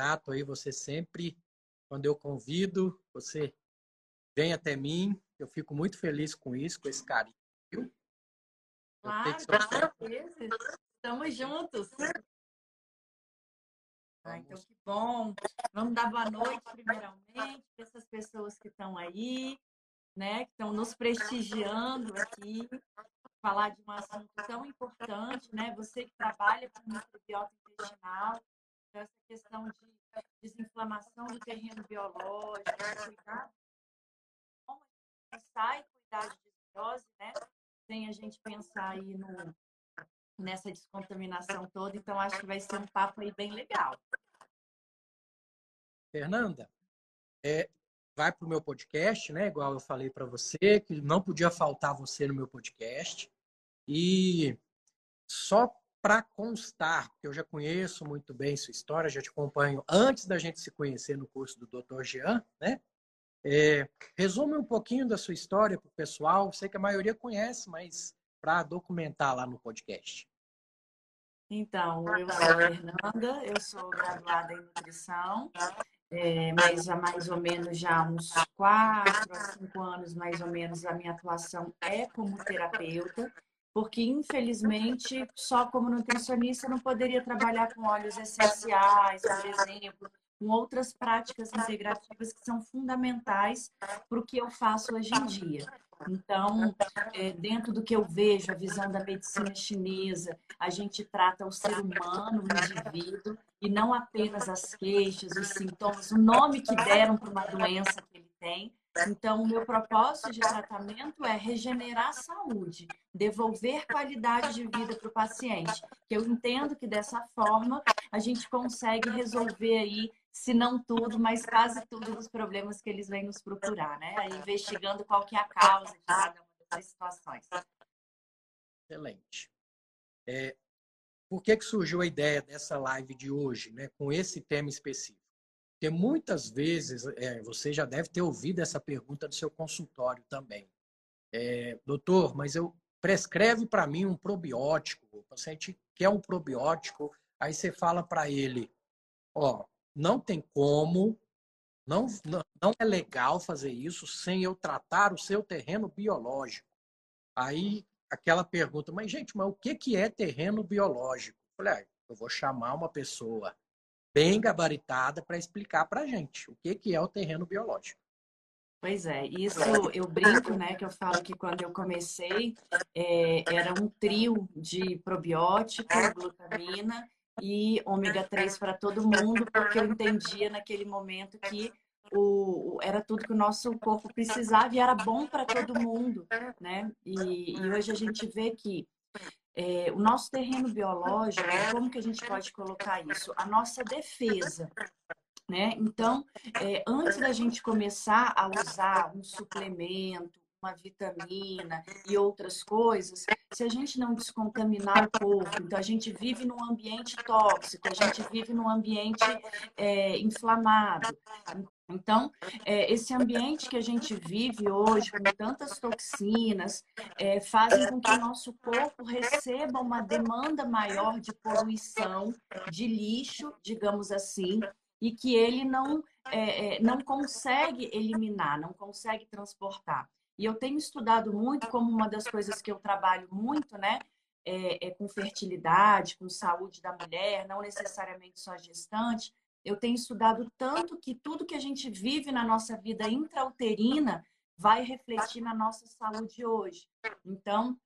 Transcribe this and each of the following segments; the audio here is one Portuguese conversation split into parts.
Grato aí você sempre, quando eu convido, você vem até mim. Eu fico muito feliz com isso, com esse carinho. Viu? Claro, com certeza. Estamos juntos. Ah, então que bom. Vamos dar boa noite, primeiramente, para essas pessoas que estão aí né, que estão nos prestigiando aqui, falar de um assunto tão importante, né? Você que trabalha com microbiota intestinal, essa questão de desinflamação do terreno biológico, cuidar como a gente sai cuidar de desbiose, né? Sem a gente pensar aí no, nessa descontaminação toda. Então, acho que vai ser um papo aí bem legal. Fernanda, é, vai para o meu podcast, né? Igual eu falei para você, que não podia faltar você no meu podcast. E só para constar, porque eu já conheço muito bem sua história, já te acompanho antes da gente se conhecer no curso do Dr. Jean, né? É, resume um pouquinho da sua história para o pessoal. Sei que a maioria conhece, mas para documentar lá no podcast. Então, eu sou a Fernanda, eu sou graduada em nutrição, é, mas há mais ou menos já uns quatro a cinco anos, mais ou menos, a minha atuação é como terapeuta, porque infelizmente só como nutricionista não poderia trabalhar com óleos essenciais, por exemplo, com outras práticas integrativas que são fundamentais para o que eu faço hoje em dia. Então, é, dentro do que eu vejo, a visão da medicina chinesa, a gente trata o ser humano, o indivíduo, e não apenas as queixas, os sintomas, o nome que deram para uma doença que ele tem. Então, o meu propósito de tratamento é regenerar a saúde, devolver qualidade de vida para o paciente. Eu entendo que dessa forma a gente consegue resolver aí se não tudo, mas quase tudo dos problemas que eles vêm nos procurar, né? Investigando qual que é a causa de cada uma dessas situações. Excelente. É, por que, que surgiu a ideia dessa live de hoje, né, com esse tema específico? Porque muitas vezes, é, você já deve ter ouvido essa pergunta no seu consultório também. É, doutor, mas eu prescreve para mim um probiótico, o paciente quer um probiótico, aí você fala para ele, ó, não tem como, não, não é legal fazer isso sem eu tratar o seu terreno biológico. Aí aquela pergunta, mas gente, mas o que, que é terreno biológico? Eu falei, ah, eu vou chamar uma pessoa bem gabaritada para explicar para a gente o que, que é o terreno biológico. Pois é, isso eu brinco, né? Que eu falo que quando eu comecei é, era um trio de probiótico, glutamina e ômega 3 para todo mundo, porque eu entendia naquele momento que o, era tudo que o nosso corpo precisava e era bom para todo mundo, né? E, e, hoje a gente vê que é, o nosso terreno biológico, como que a gente pode colocar isso? A nossa defesa, né? Então, é, antes da gente começar a usar um suplemento, uma vitamina e outras coisas, se a gente não descontaminar o corpo, então a gente vive num ambiente tóxico, a gente vive num ambiente é, inflamado. Então, é, esse ambiente que a gente vive hoje, com tantas toxinas, é, fazem com que o nosso corpo receba uma demanda maior de poluição, de lixo, digamos assim, e que ele não, é, é não consegue eliminar, não consegue transportar. E eu tenho estudado muito, como uma das coisas que eu trabalho muito, né? É, é com fertilidade, com saúde da mulher, não necessariamente só gestante. Eu tenho estudado tanto que tudo que a gente vive na nossa vida intrauterina vai refletir na nossa saúde hoje. Então,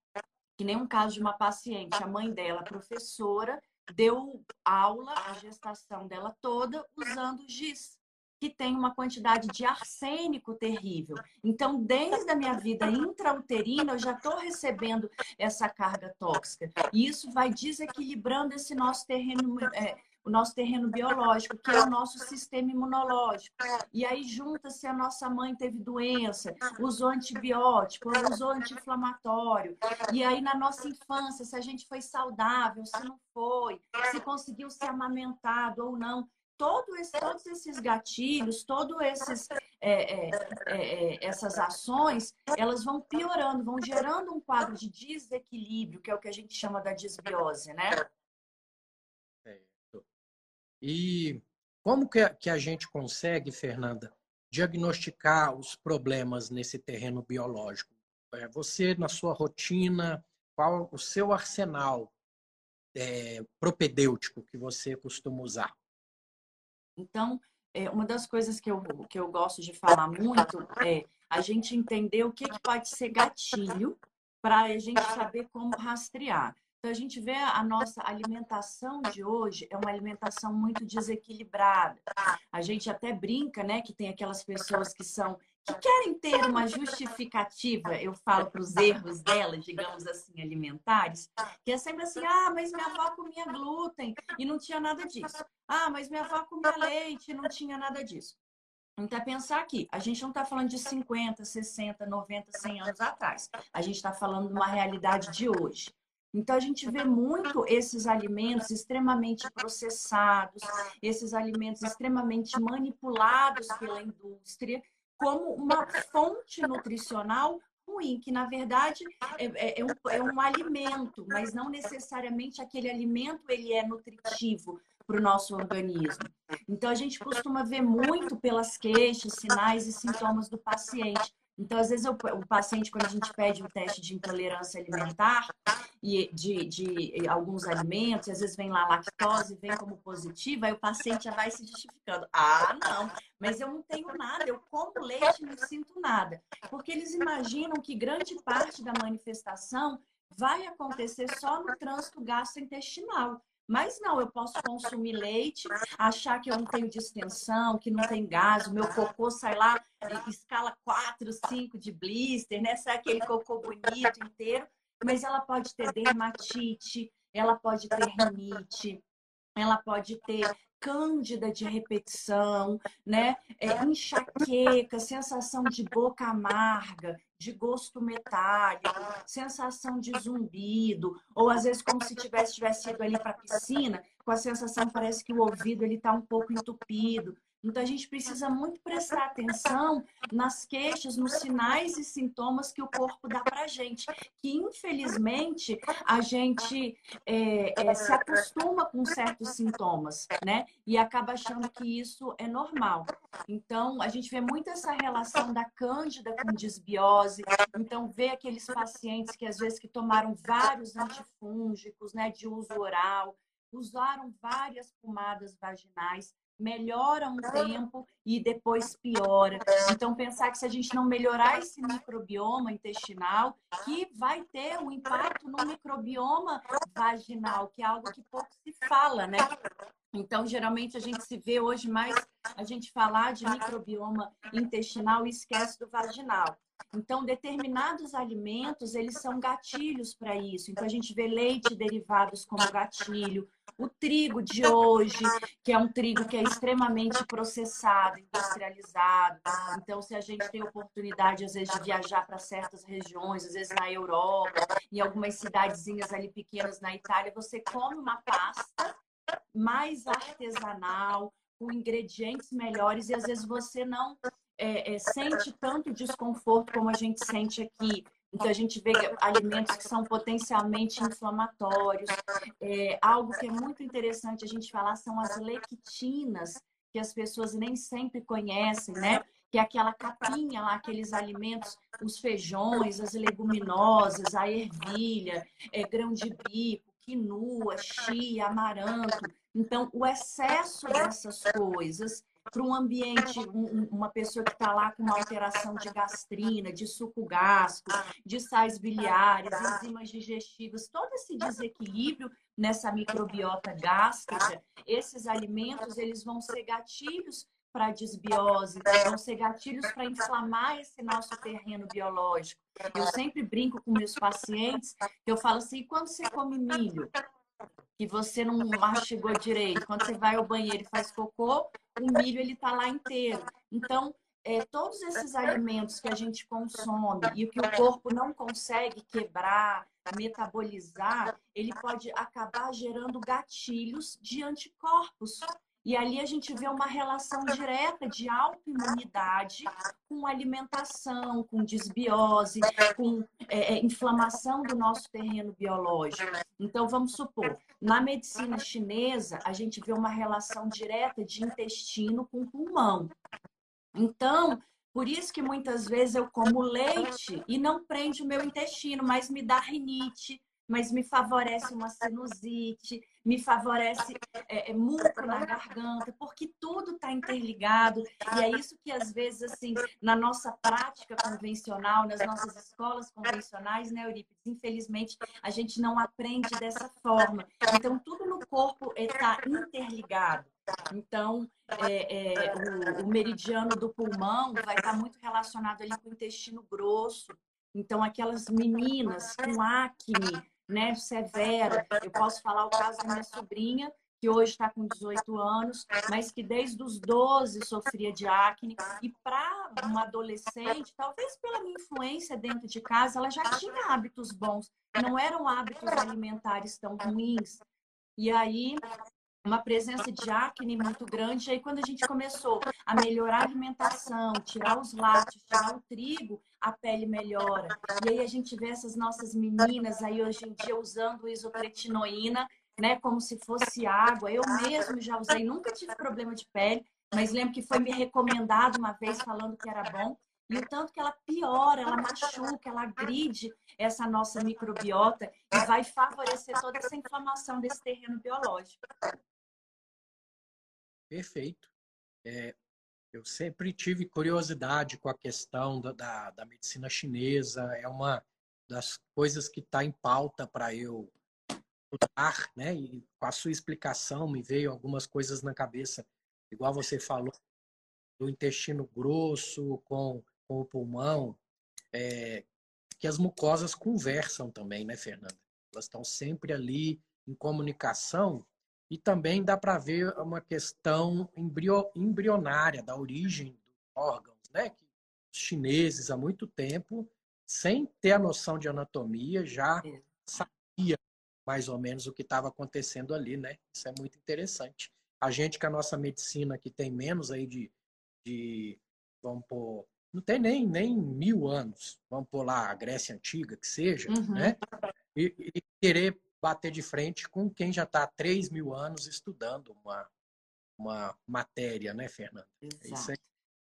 que nem um caso de uma paciente, a mãe dela, professora, deu aula, a gestação dela toda, usando giz que tem uma quantidade de arsênico terrível. Então, desde a minha vida intrauterina, eu já estou recebendo essa carga tóxica. E isso vai desequilibrando esse nosso terreno. É, o nosso terreno biológico, que é o nosso sistema imunológico. E aí junta-se a nossa mãe teve doença, usou antibiótico, usou anti-inflamatório. E aí na nossa infância, se a gente foi saudável, se não foi, se conseguiu ser amamentado ou não todo esse, todos esses gatilhos, todas esses, é, é, é, é, essas ações, elas vão piorando, vão gerando um quadro de desequilíbrio, que é o que a gente chama da disbiose, né? E como que a, que a gente consegue, Fernanda, diagnosticar os problemas nesse terreno biológico? É, você, na sua rotina, qual o seu arsenal é, propedêutico que você costuma usar? Então, é, uma das coisas que eu, que eu gosto de falar muito é a gente entender o que, que pode ser gatilho para a gente saber como rastrear. Então, a gente vê a nossa alimentação de hoje é uma alimentação muito desequilibrada. A gente até brinca, né, que tem aquelas pessoas que são que querem ter uma justificativa, eu falo para os erros delas, digamos assim, alimentares, que é sempre assim: ah, mas minha avó comia glúten e não tinha nada disso. Ah, mas minha avó comia leite e não tinha nada disso. Então, é pensar aqui, a gente não está falando de 50, 60, 90, 100 anos atrás. A gente está falando de uma realidade de hoje. Então, a gente vê muito esses alimentos extremamente processados, esses alimentos extremamente manipulados pela indústria, como uma fonte nutricional ruim, que na verdade é, é, é, um, é um alimento, mas não necessariamente aquele alimento ele é nutritivo para o nosso organismo. Então a gente costuma ver muito pelas queixas, sinais e sintomas do paciente. Então, às vezes, o, o paciente, quando a gente pede um teste de intolerância alimentar e de, de alguns alimentos, às vezes vem lá lactose, vem como positiva, aí o paciente já vai se justificando. Ah, não, mas eu não tenho nada, eu como leite e não sinto nada. Porque eles imaginam que grande parte da manifestação vai acontecer só no trânsito gastrointestinal. Mas não, eu posso consumir leite, achar que eu não tenho distensão, que não tem gás, o meu cocô sai lá, escala 4, 5 de blister, né? Sai aquele cocô bonito inteiro, mas ela pode ter dermatite, ela pode ter rinite, ela pode ter cândida de repetição, né? É, enxaqueca, sensação de boca amarga, de gosto metálico, sensação de zumbido, ou às vezes como se tivesse, tivesse ido ali para a piscina, com a sensação parece que o ouvido ele está um pouco entupido. Então, a gente precisa muito prestar atenção nas queixas, nos sinais e sintomas que o corpo dá para a gente, que infelizmente a gente é, é, se acostuma com certos sintomas, né? E acaba achando que isso é normal. Então, a gente vê muito essa relação da cândida com disbiose. Então, vê aqueles pacientes que às vezes que tomaram vários antifúngicos, né, de uso oral, usaram várias pomadas vaginais melhora um tempo e depois piora. Então, pensar que se a gente não melhorar esse microbioma intestinal, que vai ter um impacto no microbioma vaginal, que é algo que pouco se fala, né? Então, geralmente a gente se vê hoje mais a gente falar de microbioma intestinal e esquece do vaginal. Então, determinados alimentos, eles são gatilhos para isso. Então, a gente vê leite derivados como gatilho, o trigo de hoje, que é um trigo que é extremamente processado, industrializado. Então, se a gente tem oportunidade, às vezes, de viajar para certas regiões, às vezes na Europa, em algumas cidadezinhas ali pequenas na Itália, você come uma pasta mais artesanal, com ingredientes melhores, e às vezes você não é, é, sente tanto desconforto como a gente sente aqui. Então, a gente vê alimentos que são potencialmente inflamatórios. É, algo que é muito interessante a gente falar são as lectinas, que as pessoas nem sempre conhecem, né? Que é aquela capinha lá, aqueles alimentos, os feijões, as leguminosas, a ervilha, é, grão de bico, quinua, chia, amaranto. Então, o excesso dessas coisas para um ambiente, um, uma pessoa que está lá com uma alteração de gastrina, de suco gástrico, de sais biliares, enzimas digestivas, todo esse desequilíbrio nessa microbiota gástrica, esses alimentos eles vão ser gatilhos para desbiose, vão ser gatilhos para inflamar esse nosso terreno biológico. Eu sempre brinco com meus pacientes, eu falo assim, quando você come milho, que você não mastigou direito, quando você vai ao banheiro e faz cocô, o milho ele tá lá inteiro. Então, é, todos esses alimentos que a gente consome e o que o corpo não consegue quebrar, metabolizar, ele pode acabar gerando gatilhos de anticorpos e ali a gente vê uma relação direta de autoimunidade com alimentação, com desbiose, com é, é, inflamação do nosso terreno biológico. Então, vamos supor, na medicina chinesa, a gente vê uma relação direta de intestino com pulmão. Então, por isso que muitas vezes eu como leite e não prende o meu intestino, mas me dá rinite, mas me favorece uma sinusite, me favorece é, é, muco na garganta, porque tudo está interligado. E é isso que, às vezes, assim, na nossa prática convencional, nas nossas escolas convencionais, né, Eurípides? Infelizmente, a gente não aprende dessa forma. Então, tudo no corpo está interligado. Então, é, é, o, o, meridiano do pulmão vai estar tá muito relacionado ali com o intestino grosso. Então, aquelas meninas com acne, né, severa. Eu posso falar o caso da minha sobrinha, que hoje está com 18 anos, mas que desde os 12 sofria de acne. E para uma adolescente, talvez pela minha influência dentro de casa, ela já tinha hábitos bons, não eram hábitos alimentares tão ruins. E aí uma presença de acne muito grande. E aí, quando a gente começou a melhorar a alimentação, tirar os lácteos, tirar o trigo, a pele melhora. E aí a gente vê essas nossas meninas aí hoje em dia usando isopretinoína, né, como se fosse água. Eu mesmo já usei, nunca tive problema de pele, mas lembro que foi me recomendado uma vez falando que era bom. E o tanto que ela piora, ela machuca, ela agride essa nossa microbiota e vai favorecer toda essa inflamação desse terreno biológico. Perfeito. É, eu sempre tive curiosidade com a questão da, da, da medicina chinesa, é uma das coisas que está em pauta para eu estudar, né? E com a sua explicação me veio algumas coisas na cabeça, igual você falou, do intestino grosso com, com o pulmão, é, que as mucosas conversam também, né, Fernanda? Elas estão sempre ali em comunicação e também dá para ver uma questão embrio, embrionária da origem dos órgãos, né? Que os chineses, há muito tempo, sem ter a noção de anatomia, já é. sabia mais ou menos o que estava acontecendo ali, né? Isso é muito interessante. A gente que a nossa medicina que tem menos aí de, de vamos pôr, não tem nem, nem mil anos, vamos pôr lá a Grécia Antiga, que seja, uhum. né? E, e, querer bater de frente com quem já está há 3 mil anos estudando uma, uma matéria, né, Fernanda? É Exato.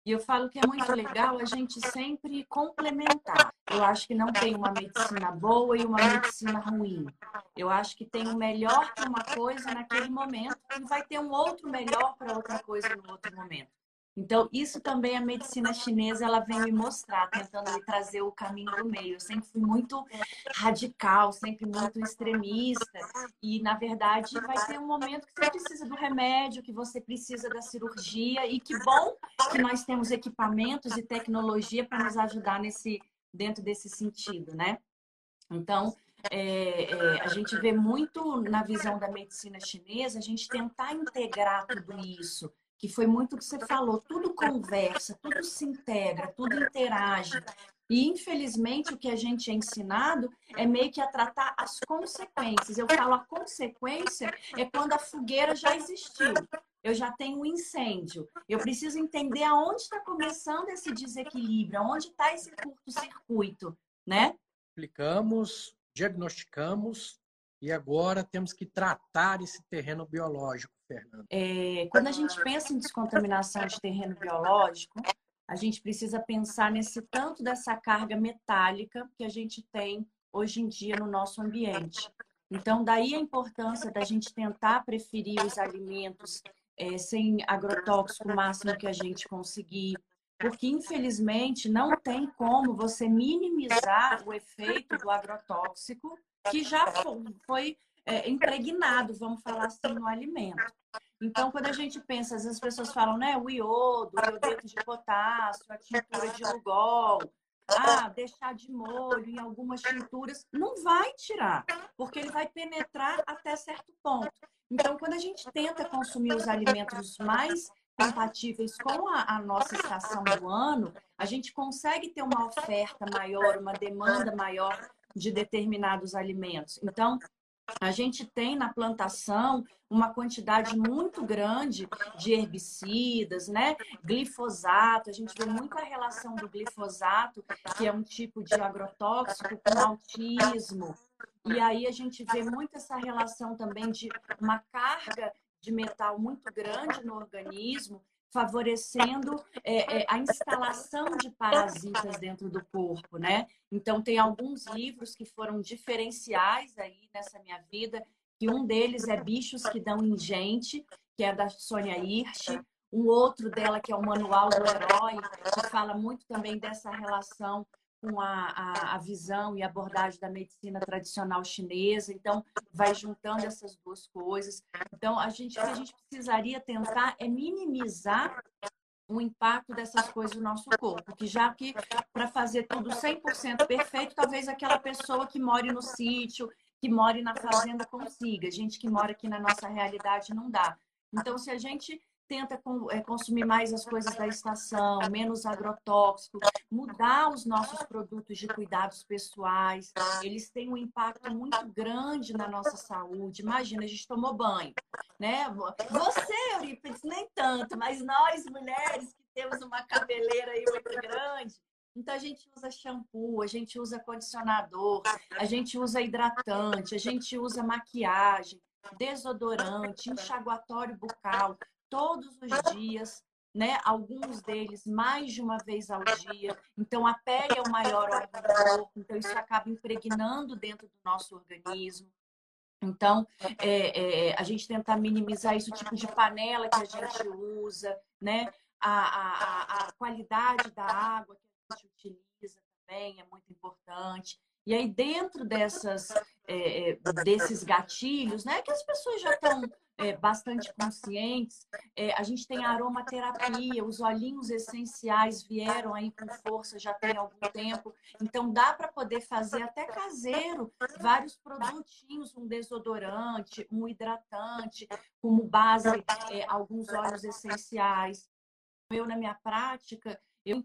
E eu falo que é muito legal a gente sempre complementar. Eu acho que não tem uma medicina boa e uma medicina ruim. Eu acho que tem o um melhor para uma coisa naquele momento e vai ter um outro melhor para outra coisa no outro momento. Então, isso também a medicina chinesa ela vem me mostrar, tentando me trazer o caminho do meio. Eu sempre fui muito radical, sempre muito extremista. E, na verdade, vai ter um momento que você precisa do remédio, que você precisa da cirurgia. E que bom que nós temos equipamentos e tecnologia para nos ajudar nesse, dentro desse sentido, né? Então, é, é, a gente vê muito na visão da medicina chinesa, a gente tentar integrar tudo isso que foi muito o que você falou, tudo conversa, tudo se integra, tudo interage. E, infelizmente, o que a gente é ensinado é meio que a tratar as consequências. Eu falo, a consequência é quando a fogueira já existiu. Eu já tenho um incêndio. Eu preciso entender aonde está começando esse desequilíbrio, aonde está esse curto-circuito, né? Explicamos, diagnosticamos e agora temos que tratar esse terreno biológico, Fernando. É, quando a gente pensa em descontaminação de terreno biológico, a gente precisa pensar nesse tanto dessa carga metálica que a gente tem hoje em dia no nosso ambiente. Então, daí a importância da gente tentar preferir os alimentos é, sem agrotóxico o máximo que a gente conseguir. Porque, infelizmente, não tem como você minimizar o efeito do agrotóxico que já foi é, impregnado, vamos falar assim, no alimento. Então, quando a gente pensa, às vezes as pessoas falam, né, o iodo, o iodeto de potássio, a tintura de lugol, ah, deixar de molho em algumas tinturas, não vai tirar, porque ele vai penetrar até certo ponto. Então, quando a gente tenta consumir os alimentos mais compatíveis com a, a, nossa estação do ano, a gente consegue ter uma oferta maior, uma demanda maior de determinados alimentos. Então, a gente tem na plantação uma quantidade muito grande de herbicidas, né? Glifosato, a gente vê muita relação do glifosato, que é um tipo de agrotóxico, com autismo. E aí a gente vê muito essa relação também de uma carga de metal muito grande no organismo, favorecendo é, é, a instalação de parasitas dentro do corpo, né? Então tem alguns livros que foram diferenciais aí nessa minha vida, que um deles é Bichos que dão em gente, que é da Sônia Hirsch, um outro dela que é o Manual do Herói, que fala muito também dessa relação com a, a, a, visão e abordagem da medicina tradicional chinesa. Então, vai juntando essas duas coisas. Então, a gente, o que a gente precisaria tentar é minimizar o impacto dessas coisas no nosso corpo. Que já que para fazer tudo 100% perfeito, talvez aquela pessoa que mora no sítio, que mora na fazenda consiga. Gente que mora aqui na nossa realidade não dá. Então, se a gente tenta é, consumir mais as coisas da estação, menos agrotóxico, mudar os nossos produtos de cuidados pessoais. Eles têm um impacto muito grande na nossa saúde. Imagina, a gente tomou banho, né? Você, Eurípides, nem tanto, mas nós mulheres que temos uma cabeleira aí muito grande, então a gente usa shampoo, a gente usa condicionador, a gente usa hidratante, a gente usa maquiagem, desodorante, enxaguatório bucal todos os dias, né? Alguns deles mais de uma vez ao dia. Então a pele é o maior órgão do corpo, então isso acaba impregnando dentro do nosso organismo. Então, é, é, a gente tentar minimizar isso, tipo de panela que a gente usa, né? A, a, a qualidade da água que a gente utiliza também é muito importante. E aí, dentro dessas, é, é desses gatilhos, né, que as pessoas já estão é, bastante conscientes. É, a gente tem a aromaterapia, os olhinhos essenciais vieram aí com força já tem algum tempo. Então dá para poder fazer até caseiro vários produtinhos, um desodorante, um hidratante, como base é, alguns óleos essenciais. Eu na minha prática eu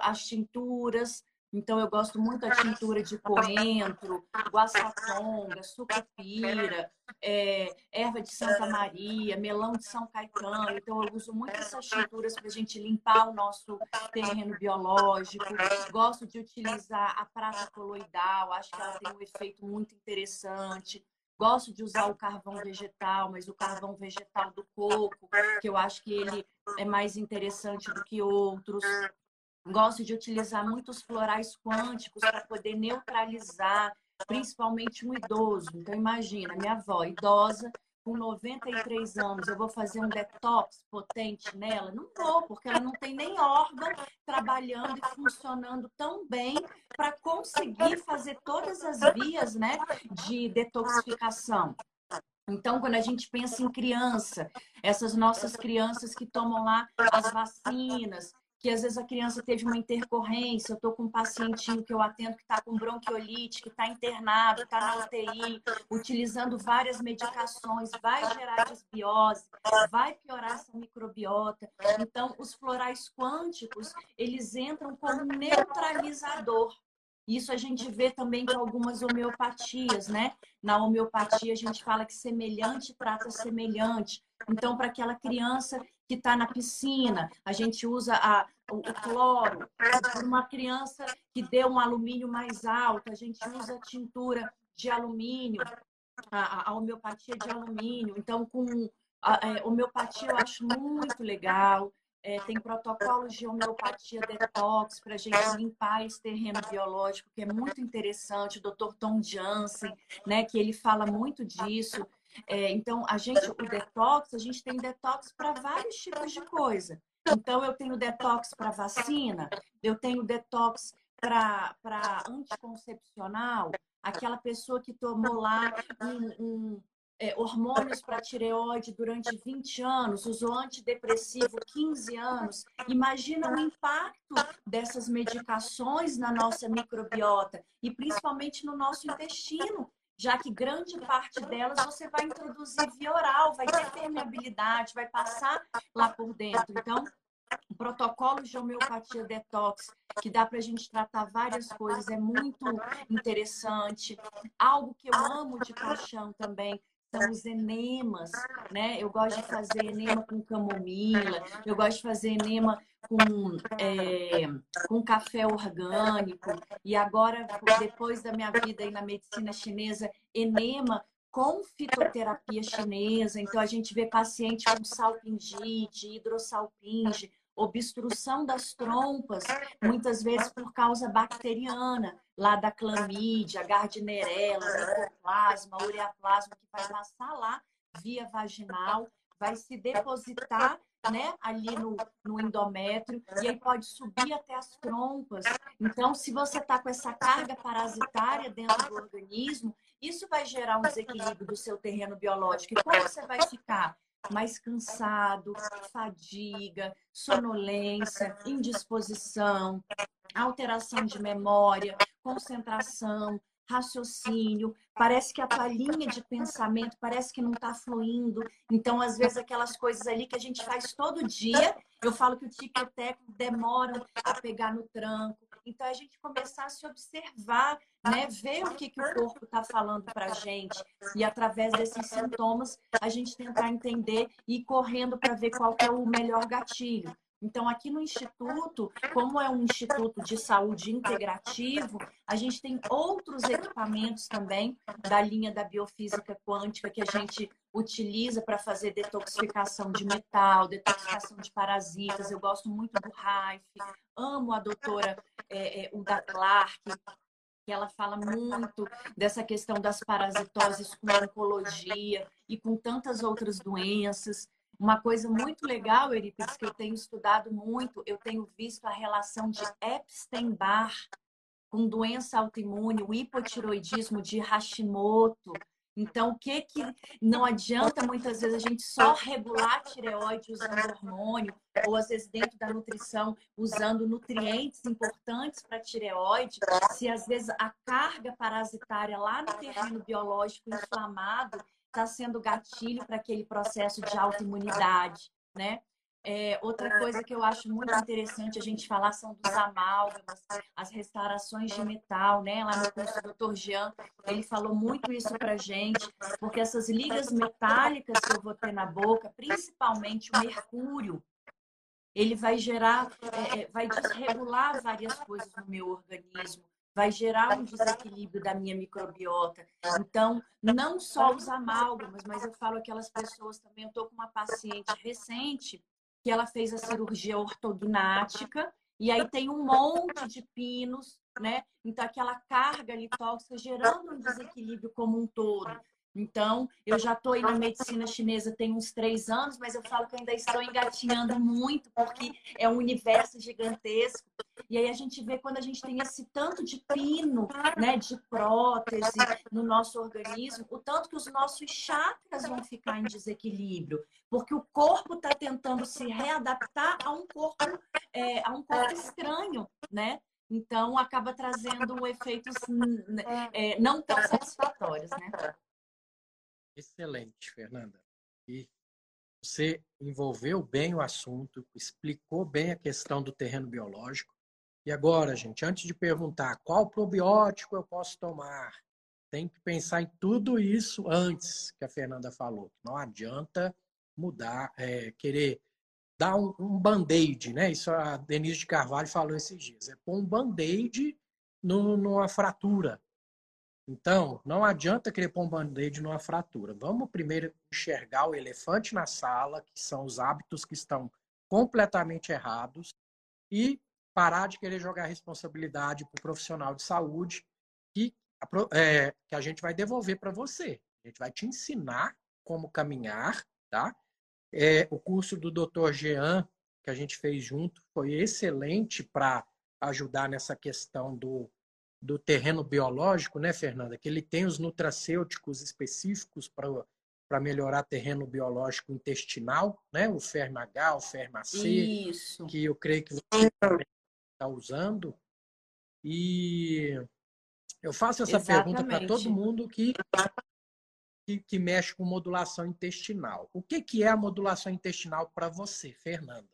as tinturas, então, eu gosto muito da tintura de coentro, guaçatonga, sucupira, é, erva de Santa Maria, melão de São Caetano. Então, eu uso muito essas tinturas para a gente limpar o nosso terreno biológico. Gosto de utilizar a prata coloidal, acho que ela tem um efeito muito interessante. Gosto de usar o carvão vegetal, mas o carvão vegetal do coco, que eu acho que ele é mais interessante do que outros. Gosto de utilizar muitos florais quânticos para poder neutralizar, principalmente um idoso. Então, imagina, minha avó idosa, com 93 anos, eu vou fazer um detox potente nela? Não vou, porque ela não tem nem órgão trabalhando e funcionando tão bem para conseguir fazer todas as vias né, de detoxificação. Então, quando a gente pensa em criança, essas nossas crianças que tomam lá as vacinas, que às vezes a criança teve uma intercorrência, eu estou com um pacientinho que eu atendo que está com bronquiolite, que está internado, está na UTI, utilizando várias medicações, vai gerar desbiose, vai piorar essa microbiota. Então, os florais quânticos, eles entram como neutralizador. Isso a gente vê também com algumas homeopatias, né? Na homeopatia a gente fala que semelhante trata semelhante. Então, para aquela criança que está na piscina, a gente usa a, o, o cloro. Para uma criança que deu um alumínio mais alto, a gente usa tintura de alumínio, a, a homeopatia de alumínio. Então, com a, a é, homeopatia eu acho muito legal. É, tem protocolos de homeopatia detox para a gente limpar esse terreno biológico, que é muito interessante. O Dr. Tom Jansen, né, que ele fala muito disso. É, então, a gente, o detox, a gente tem detox para vários tipos de coisa. Então, eu tenho detox para vacina, eu tenho detox para anticoncepcional, aquela pessoa que tomou lá um, um é, hormônios para tireoide durante 20 anos, usou antidepressivo 15 anos. Imagina o impacto dessas medicações na nossa microbiota e principalmente no nosso intestino, já que grande parte delas você vai introduzir via oral, vai ter permeabilidade, vai passar lá por dentro. Então, o protocolo de homeopatia detox, que dá para a gente tratar várias coisas, é muito interessante. Algo que eu amo de paixão também são os enemas, né? Eu gosto de fazer enema com camomila, eu gosto de fazer enema com, é, com café orgânico. E agora, depois da minha vida aí na medicina chinesa, enema com fitoterapia chinesa. Então, a gente vê paciente com salpingite, hidrossalpinge, obstrução das trompas, muitas vezes por causa bacteriana, lá da clamídia, gardnerella, micoplasma, ureaplasma, que vai passar lá via vaginal, vai se depositar né, ali no, no endométrio e aí pode subir até as trompas. Então, se você está com essa carga parasitária dentro do organismo, isso vai gerar um desequilíbrio do seu terreno biológico. E como você vai ficar? mais cansado, fadiga, sonolência, indisposição, alteração de memória, concentração, raciocínio, parece que a tua linha de pensamento parece que não está fluindo. Então, às vezes, aquelas coisas ali que a gente faz todo dia, eu falo que o tique e o teco a pegar no tranco. Então, a gente começar a se observar, né? ver o que, que o corpo está falando para a gente. E através desses sintomas, a gente tentar entender e ir correndo para ver qual é o melhor gatilho. Então, aqui no Instituto, como é um Instituto de Saúde integrativo, a gente tem outros equipamentos também da linha da biofísica quântica que a gente utiliza para fazer detoxificação de metal, detoxificação de parasitas. Eu gosto muito do Raif, amo a doutora é, é, Uda Clark, que ela fala muito dessa questão das parasitoses com oncologia e com tantas outras doenças. Uma coisa muito legal, Eurípides, que eu tenho estudado muito, eu tenho visto a relação de Epstein-Barr com doença autoimune, o hipotiroidismo de Hashimoto. Então, o que que não adianta muitas vezes a gente só regular a tireoide usando hormônio, ou às vezes dentro da nutrição usando nutrientes importantes para a tireoide, se às vezes a carga parasitária lá no terreno biológico inflamado está sendo gatilho para aquele processo de autoimunidade, né? É, outra coisa que eu acho muito interessante a gente falar são dos amálgamas, as restaurações de metal, né? Lá no curso do Dr. Jean, ele falou muito isso pra gente, porque essas ligas metálicas que eu vou ter na boca, principalmente o mercúrio, ele vai gerar, é, é vai desregular várias coisas no meu organismo vai gerar um desequilíbrio da minha microbiota. Então, não só os amálgamas, mas eu falo aquelas pessoas também. Eu estou com uma paciente recente que ela fez a cirurgia ortognática e aí tem um monte de pinos, né? Então, aquela carga ali tóxica gerando um desequilíbrio como um todo. Então, eu já estou aí na medicina chinesa tem uns três anos, mas eu falo que ainda estou engatinhando muito, porque é um universo gigantesco. E aí a gente vê quando a gente tem esse tanto de pino, né, de prótese no nosso organismo, o tanto que os nossos chakras vão ficar em desequilíbrio, porque o corpo está tentando se readaptar a um corpo, é, a um corpo estranho, né? Então, acaba trazendo efeitos é, não tão satisfatórios, né? Excelente, Fernanda. E você envolveu bem o assunto, explicou bem a questão do terreno biológico. E agora, gente, antes de perguntar qual probiótico eu posso tomar, tem que pensar em tudo isso antes que a Fernanda falou. Não adianta mudar, é, querer dar um, um band-aid, né? Isso a Denise de Carvalho falou esses dias. É pôr um band-aid numa fratura. Então, não adianta querer pôr um band-aid numa fratura. Vamos primeiro enxergar o elefante na sala, que são os hábitos que estão completamente errados, e parar de querer jogar responsabilidade para o profissional de saúde, que, é, que a gente vai devolver para você. A gente vai te ensinar como caminhar, tá? É, o curso do Dr. Jean, que a gente fez junto, foi excelente para ajudar nessa questão do, do terreno biológico, né, Fernanda? Que ele tem os nutracêuticos específicos para melhorar terreno biológico intestinal, né? O FERMH, o FERMAC, Isso. que eu creio que você está usando. E eu faço essa Exatamente. pergunta para todo mundo que, que, que, mexe com modulação intestinal. O que, que é a modulação intestinal para você, Fernanda?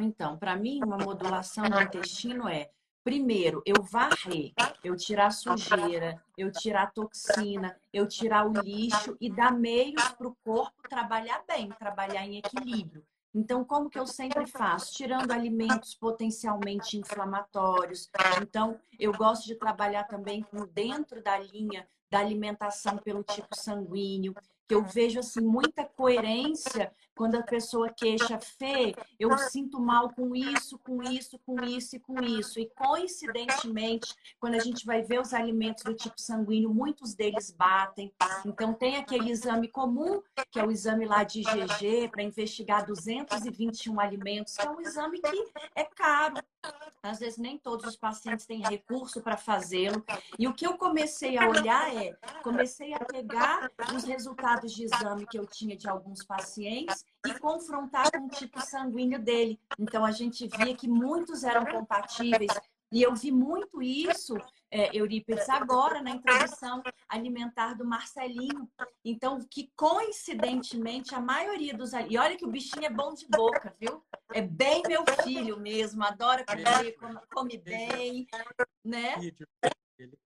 Então, para mim, uma modulação do intestino é, primeiro, eu varrer, eu tirar sujeira, eu tirar toxina, eu tirar o lixo e dar meios para o corpo trabalhar bem, trabalhar em equilíbrio. Então, como que eu sempre faço? Tirando alimentos potencialmente inflamatórios. Então, eu gosto de trabalhar também com dentro da linha da alimentação pelo tipo sanguíneo que eu vejo assim muita coerência quando a pessoa queixa, Fê, eu sinto mal com isso, com isso, com isso e com isso. E coincidentemente, quando a gente vai ver os alimentos do tipo sanguíneo, muitos deles batem. Então tem aquele exame comum, que é o exame lá de IgG, para investigar 221 alimentos, que é um exame que é caro. Às vezes nem todos os pacientes têm recurso para fazê-lo. E o que eu comecei a olhar é, comecei a pegar os resultados de exame que eu tinha de alguns pacientes e confrontar com o tipo sanguíneo dele. Então a gente via que muitos eram compatíveis. E eu vi muito isso é, Eurípides agora na introdução alimentar do Marcelinho. Então, que coincidentemente a maioria dos. E olha que o bichinho é bom de boca, viu? É bem meu filho mesmo, adora comer, come bem, né?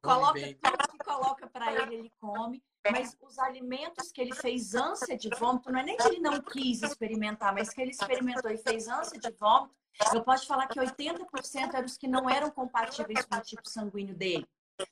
Coloca tudo que coloca para ele, ele come. Mas os alimentos que ele fez ânsia de vômito, não é nem que ele não quis experimentar, mas que ele experimentou e fez ânsia de vômito, eu posso falar que 80% eram os que não eram compatíveis com o tipo sanguíneo dele.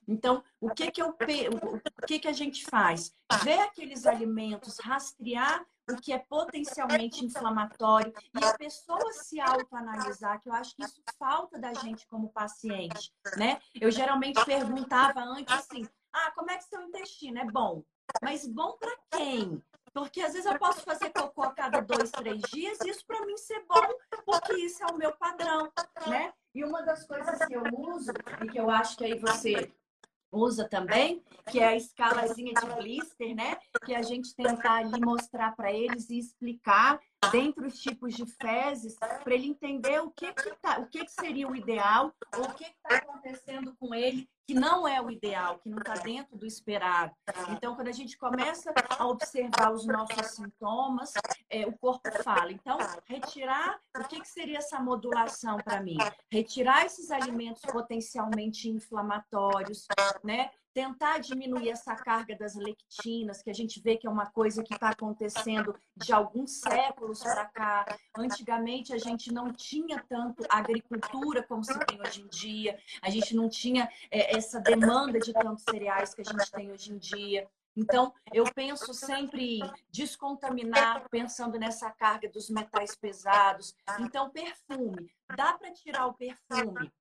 Então, o que que, eu, o que que a gente faz? Ver aqueles alimentos, rastrear o que é potencialmente inflamatório e a pessoa se autoanalisar, que eu acho que isso falta da gente como paciente, né? Eu geralmente perguntava antes assim, ah, como é que seu intestino é bom? Mas bom para quem? Porque às vezes eu posso fazer cocô a cada dois, três dias, e isso para mim ser bom, porque isso é o meu padrão, né? E uma das coisas que eu uso, e que eu acho que aí você usa também, que é a escalazinha de blister, né? Que a gente tenta ali mostrar para eles e explicar dentre os tipos de fezes, para ele entender o que que, tá, o que que seria o ideal, ou o que está acontecendo com ele que não é o ideal, que não está dentro do esperado. Então, quando a gente começa a observar os nossos sintomas, é, o corpo fala. Então, retirar, o que, que seria essa modulação para mim? Retirar esses alimentos potencialmente inflamatórios, né? Tentar diminuir essa carga das lectinas, que a gente vê que é uma coisa que está acontecendo de alguns séculos para cá. Antigamente a gente não tinha tanto agricultura como se tem hoje em dia, a gente não tinha é, essa demanda de tantos cereais que a gente tem hoje em dia. Então, eu penso sempre em descontaminar, pensando nessa carga dos metais pesados. Então, perfume. Dá para tirar o perfume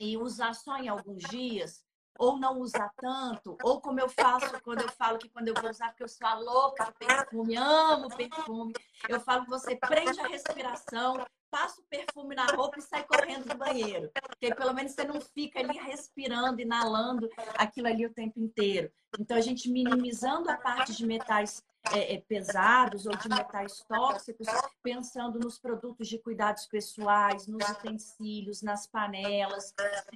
e usar só em alguns dias? Ou não usar tanto, ou como eu faço quando eu falo que quando eu vou usar, porque eu sou a louca perfume, amo perfume, eu falo que você prende a respiração, passa o perfume na roupa e sai correndo do banheiro. Porque pelo menos você não fica ali respirando, inalando aquilo ali o tempo inteiro. Então, a gente minimizando a parte de metais é, é, pesados ou de metais tóxicos, pensando nos produtos de cuidados pessoais, nos utensílios, nas panelas,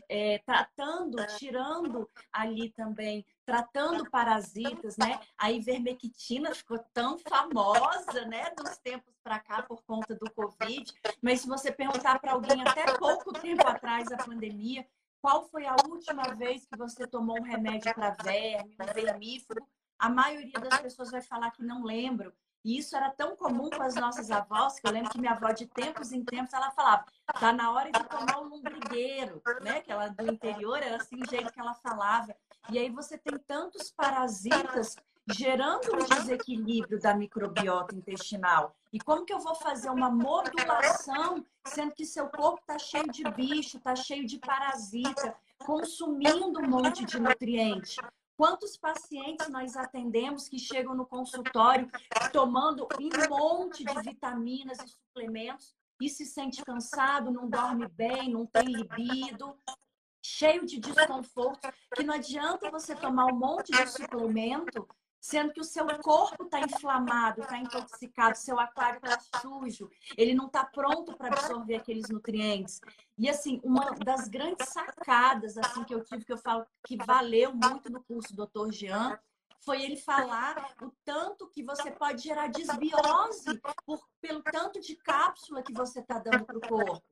é, tratando, tirando ali também, tratando parasitas, né? A ivermectina ficou tão famosa, né, dos tempos para cá por conta do Covid, mas se você perguntar para alguém até pouco tempo atrás, a pandemia, qual foi a última vez que você tomou um remédio para verme, um vermífugo? A maioria das pessoas vai falar que não lembram. E isso era tão comum com as nossas avós, que eu lembro que minha avó, de tempos em tempos, ela falava: tá na hora de tomar o lombrigueiro, né? Que ela do interior, era assim o jeito que ela falava. E aí você tem tantos parasitas gerando um desequilíbrio da microbiota intestinal. E como que eu vou fazer uma modulação, sendo que seu corpo está cheio de bicho, está cheio de parasita, consumindo um monte de nutriente? Quantos pacientes nós atendemos que chegam no consultório tomando um monte de vitaminas e suplementos e se sente cansado, não dorme bem, não tem libido, cheio de desconforto, que não adianta você tomar um monte de suplemento sendo que o seu corpo está inflamado, está intoxicado, seu aquário está sujo, ele não está pronto para absorver aqueles nutrientes. E assim, uma das grandes sacadas assim que eu tive, que eu falo que valeu muito no curso do Dr. Jean, foi ele falar o tanto que você pode gerar desbiose por, pelo tanto de cápsula que você está dando para o corpo.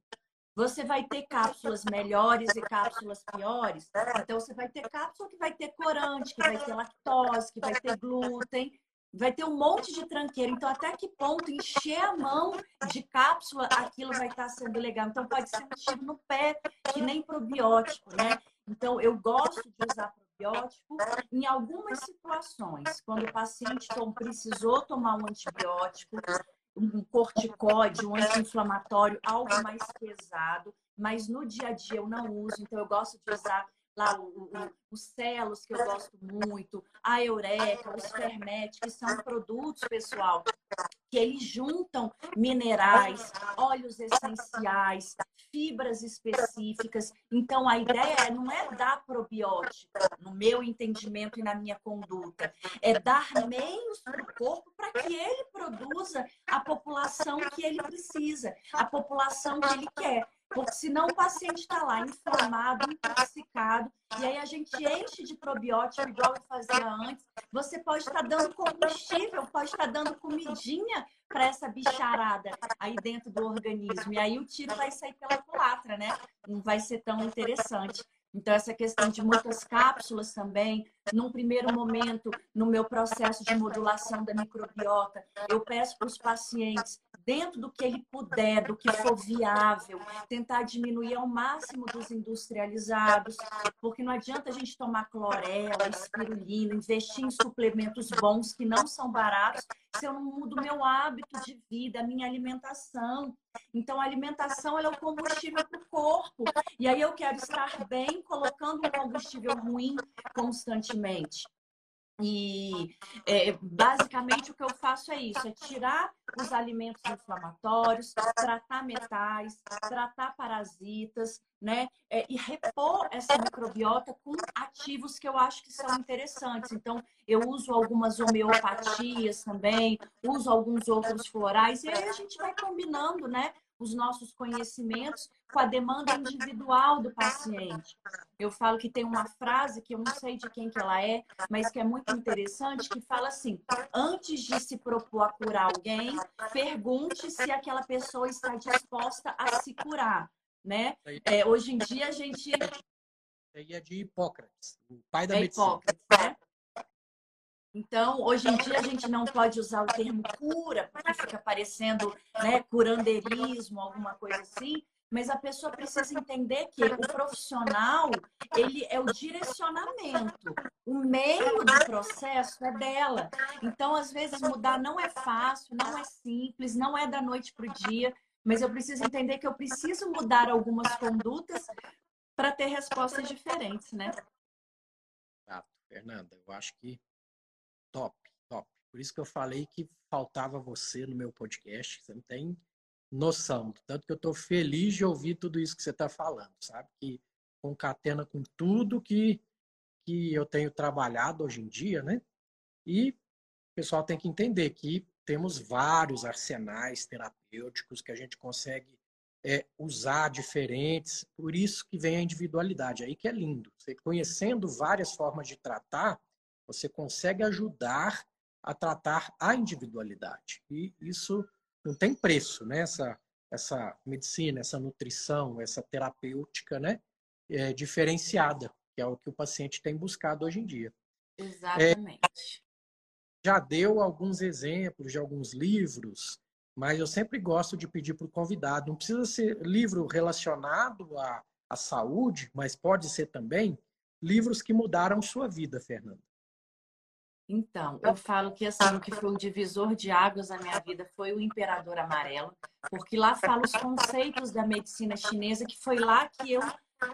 Você vai ter cápsulas melhores e cápsulas piores. Então, você vai ter cápsula que vai ter corante, que vai ter lactose, que vai ter glúten, vai ter um monte de tranqueira. Então, até que ponto encher a mão de cápsula, aquilo vai estar sendo legal. Então, pode ser um tiro no pé, que nem probiótico, né? Então, eu gosto de usar probiótico em algumas situações. Quando o paciente precisou tomar um antibiótico, um corticóide, um anti-inflamatório, algo mais pesado, mas no dia a dia eu não uso, então eu gosto de usar lá o, o, os celos, que eu gosto muito, a Eureka, os Fermet, que são produtos, pessoal, que eles juntam minerais, óleos essenciais, fibras específicas. Então, a ideia não é dar probiótico, no meu entendimento e na minha conduta, é dar meios para o corpo para que ele produza a população que ele precisa, a população que ele quer. Porque senão o paciente está lá inflamado, intoxicado, e aí a gente enche de probiótico igual eu fazia antes. Você pode estar tá dando combustível, pode estar tá dando comidinha para essa bicharada aí dentro do organismo. E aí o tiro vai sair pela culatra, né? Não vai ser tão interessante. Então, essa questão de muitas cápsulas também, num primeiro momento, no meu processo de modulação da microbiota, eu peço para os pacientes dentro do que ele puder, do que for viável, tentar diminuir ao máximo dos industrializados, porque não adianta a gente tomar clorela, espirulina, investir em suplementos bons que não são baratos, se eu não mudo meu hábito de vida, minha alimentação. Então, a alimentação é o combustível para o corpo. E aí eu quero estar bem colocando um combustível ruim constantemente. E é, basicamente o que eu faço é isso: é tirar os alimentos inflamatórios, tratar metais, tratar parasitas, né? É, e repor essa microbiota com ativos que eu acho que são interessantes. Então, eu uso algumas homeopatias também, uso alguns outros florais, e aí a gente vai combinando, né? Os nossos conhecimentos com a demanda individual do paciente. Eu falo que tem uma frase que eu não sei de quem que ela é, mas que é muito interessante, que fala assim: antes de se propor a curar alguém, pergunte se aquela pessoa está disposta a se curar, né? É, hoje em dia a gente aí é de Hipócrates, o pai da é medicina. Hipócrates, né? Então, hoje em dia, a gente não pode usar o termo cura, porque fica parecendo né, curandeirismo, alguma coisa assim, mas a pessoa precisa entender que o profissional, ele é o direcionamento. O meio do processo é dela. Então, às vezes, mudar não é fácil, não é simples, não é da noite para o dia, mas eu preciso entender que eu preciso mudar algumas condutas para ter respostas diferentes, né? Exato, Fernanda. Eu acho que top, top. Por isso que eu falei que faltava você no meu podcast. Você não tem noção. Tanto que eu estou feliz de ouvir tudo isso que você está falando, sabe? Que concatena com tudo que, que eu tenho trabalhado hoje em dia, né? E o pessoal tem que entender que temos vários arsenais terapêuticos que a gente consegue é, usar diferentes. Por isso que vem a individualidade. Aí que é lindo. Você conhecendo várias formas de tratar, você consegue ajudar a tratar a individualidade. E isso não tem preço, né? Essa, essa medicina, essa nutrição, essa terapêutica, né? É diferenciada, que é o que o paciente tem buscado hoje em dia. Exatamente. É, já deu alguns exemplos de alguns livros, mas eu sempre gosto de pedir para o convidado, não precisa ser livro relacionado à, à saúde, mas pode ser também livros que mudaram sua vida, Fernanda. Então, eu falo que assim, o que foi um divisor de águas na minha vida foi o Imperador Amarelo, porque lá fala os conceitos da medicina chinesa, que foi lá que eu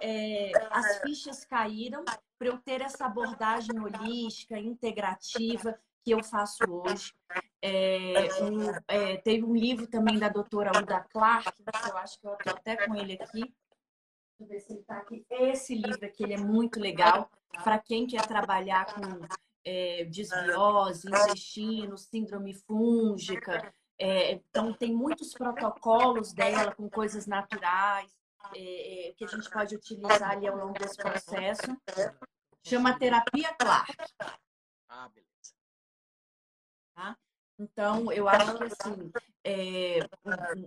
é, as fichas caíram para eu ter essa abordagem holística, integrativa que eu faço hoje. É, um, é, teve um livro também da doutora Uda Clark, que eu acho que eu estou até com ele aqui. Deixa eu ver se ele está aqui. Esse livro aqui ele é muito legal para quem quer trabalhar com é, desbiose, intestino, síndrome fúngica. É, então, tem muitos protocolos dela com coisas naturais é, que a gente pode utilizar ali ao longo desse processo. Chama Terapia Clark. Ah, beleza. Tá? Então, eu acho que assim, é,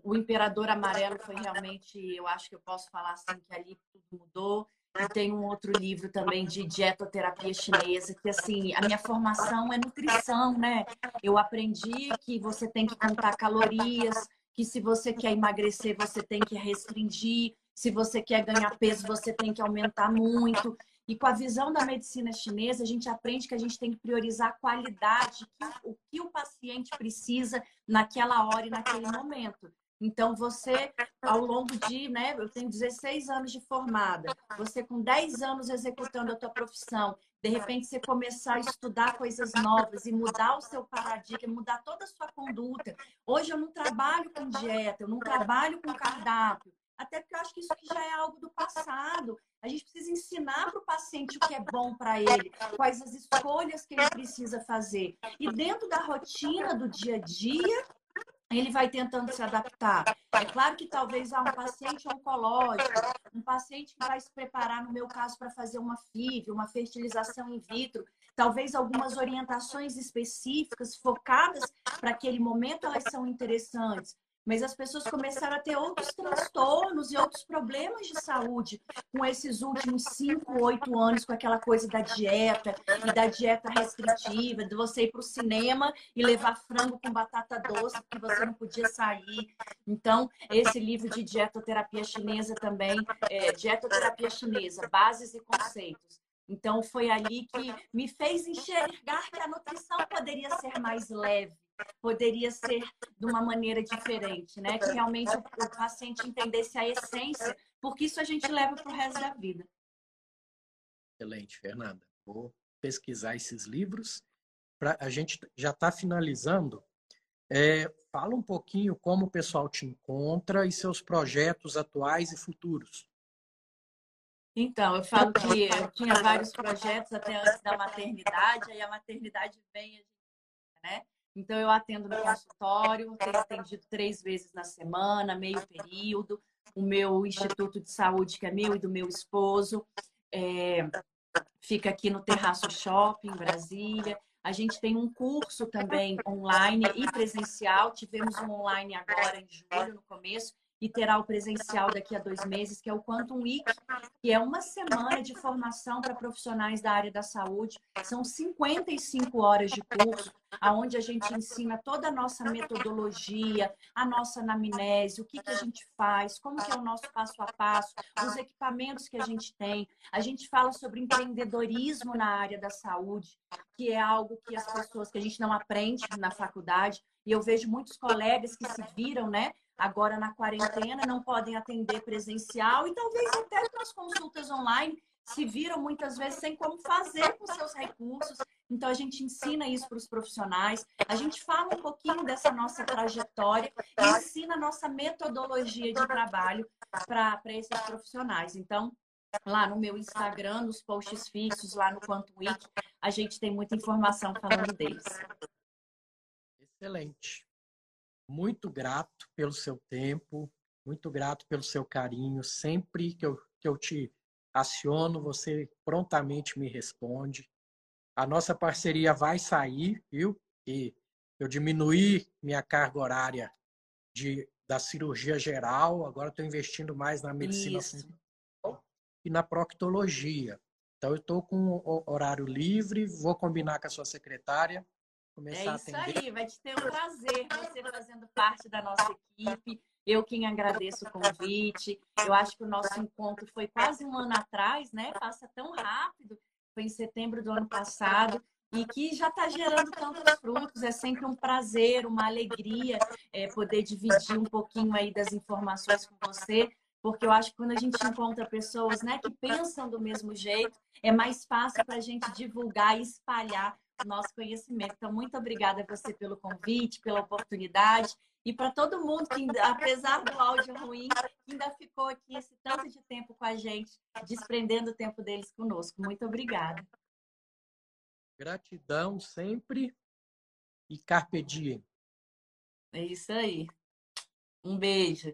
o, Imperador Amarelo foi realmente, eu acho que eu posso falar assim, que ali tudo mudou. E tem um outro livro também de dietoterapia chinesa, que assim, a minha formação é nutrição, né? Eu aprendi que você tem que contar calorias, que se você quer emagrecer, você tem que restringir, se você quer ganhar peso, você tem que aumentar muito. E com a visão da medicina chinesa, a gente aprende que a gente tem que priorizar a qualidade, o que o paciente precisa naquela hora e naquele momento. Então, você, ao longo de, né, eu tenho 16 anos de formada, você com 10 anos executando a tua profissão, de repente você começar a estudar coisas novas e mudar o seu paradigma, mudar toda a sua conduta. Hoje eu não trabalho com dieta, eu não trabalho com cardápio, até porque eu acho que isso já é algo do passado. A gente precisa ensinar para o paciente o que é bom para ele, quais as escolhas que ele precisa fazer. E dentro da rotina do dia a dia, ele vai tentando se adaptar. É claro que talvez há um paciente oncológico, um paciente que vai se preparar, no meu caso, para fazer uma FIV, uma fertilização in vitro, talvez algumas orientações específicas focadas para aquele momento elas são interessantes mas as pessoas começaram a ter outros transtornos e outros problemas de saúde com esses últimos cinco, oito anos, com aquela coisa da dieta e da dieta restritiva, de você ir para o cinema e levar frango com batata doce, porque você não podia sair. Então, esse livro de dietoterapia chinesa também, é, dietoterapia chinesa, bases e conceitos. Então, foi ali que me fez enxergar que a nutrição poderia ser mais leve poderia ser de uma maneira diferente, né? Que realmente o, o paciente entendesse a essência, porque isso a gente leva para o resto da vida. Excelente, Fernanda. Vou pesquisar esses livros. Pra, a gente já está finalizando. É, fala um pouquinho como o pessoal te encontra e seus projetos atuais e futuros. Então, eu falo que eu tinha vários projetos até antes da maternidade, aí a maternidade vem, né? Então, eu atendo no consultório, tenho atendido três vezes na semana, meio período. O meu Instituto de Saúde, que é meu e do meu esposo, é, fica aqui no Terraço Shopping, Brasília. A gente tem um curso também online e presencial. Tivemos um online agora em julho, no começo, e terá o presencial daqui a dois meses, que é o Quantum Week, que é uma semana de formação para profissionais da área da saúde. São 55 horas de curso, aonde a gente ensina toda a nossa metodologia, a nossa anamnese, o que, que a gente faz, como que é o nosso passo a passo, os equipamentos que a gente tem. A gente fala sobre empreendedorismo na área da saúde, que é algo que as pessoas que a gente não aprende na faculdade. E eu vejo muitos colegas que se viram, né? Agora na quarentena, não podem atender presencial e talvez até nas consultas online se viram muitas vezes sem como fazer com seus recursos. Então a gente ensina isso para os profissionais, a gente fala um pouquinho dessa nossa trajetória e ensina a nossa metodologia de trabalho para esses profissionais. Então, lá no meu Instagram, nos posts fixos, lá no Quanto Week, a gente tem muita informação falando deles. Excelente muito grato pelo seu tempo, muito grato pelo seu carinho. Sempre que eu, que eu te aciono, você prontamente me responde. A nossa parceria vai sair, viu? E eu diminuí minha carga horária de, da cirurgia geral, agora estou investindo mais na medicina e na proctologia. Então, eu estou com horário livre, vou combinar com a sua secretária começar é isso aí, vai te ter um prazer você fazendo parte da nossa equipe. Eu quem agradeço o convite. Eu acho que o nosso encontro foi quase um ano atrás, né? Passa tão rápido. Foi em setembro do ano passado e que já está gerando tantos frutos. É sempre um prazer, uma alegria é, poder dividir um pouquinho aí das informações com você. porque eu acho que quando a gente encontra pessoas né, que pensam do mesmo jeito, é mais fácil para a gente divulgar e espalhar nosso conhecimento. Então, muito obrigada a você pelo convite, pela oportunidade. E para todo mundo que, apesar do áudio ruim, ainda ficou aqui esse tanto de tempo com a gente, desprendendo o tempo deles conosco. Muito obrigada. Gratidão sempre e carpe diem. É isso aí. Um beijo.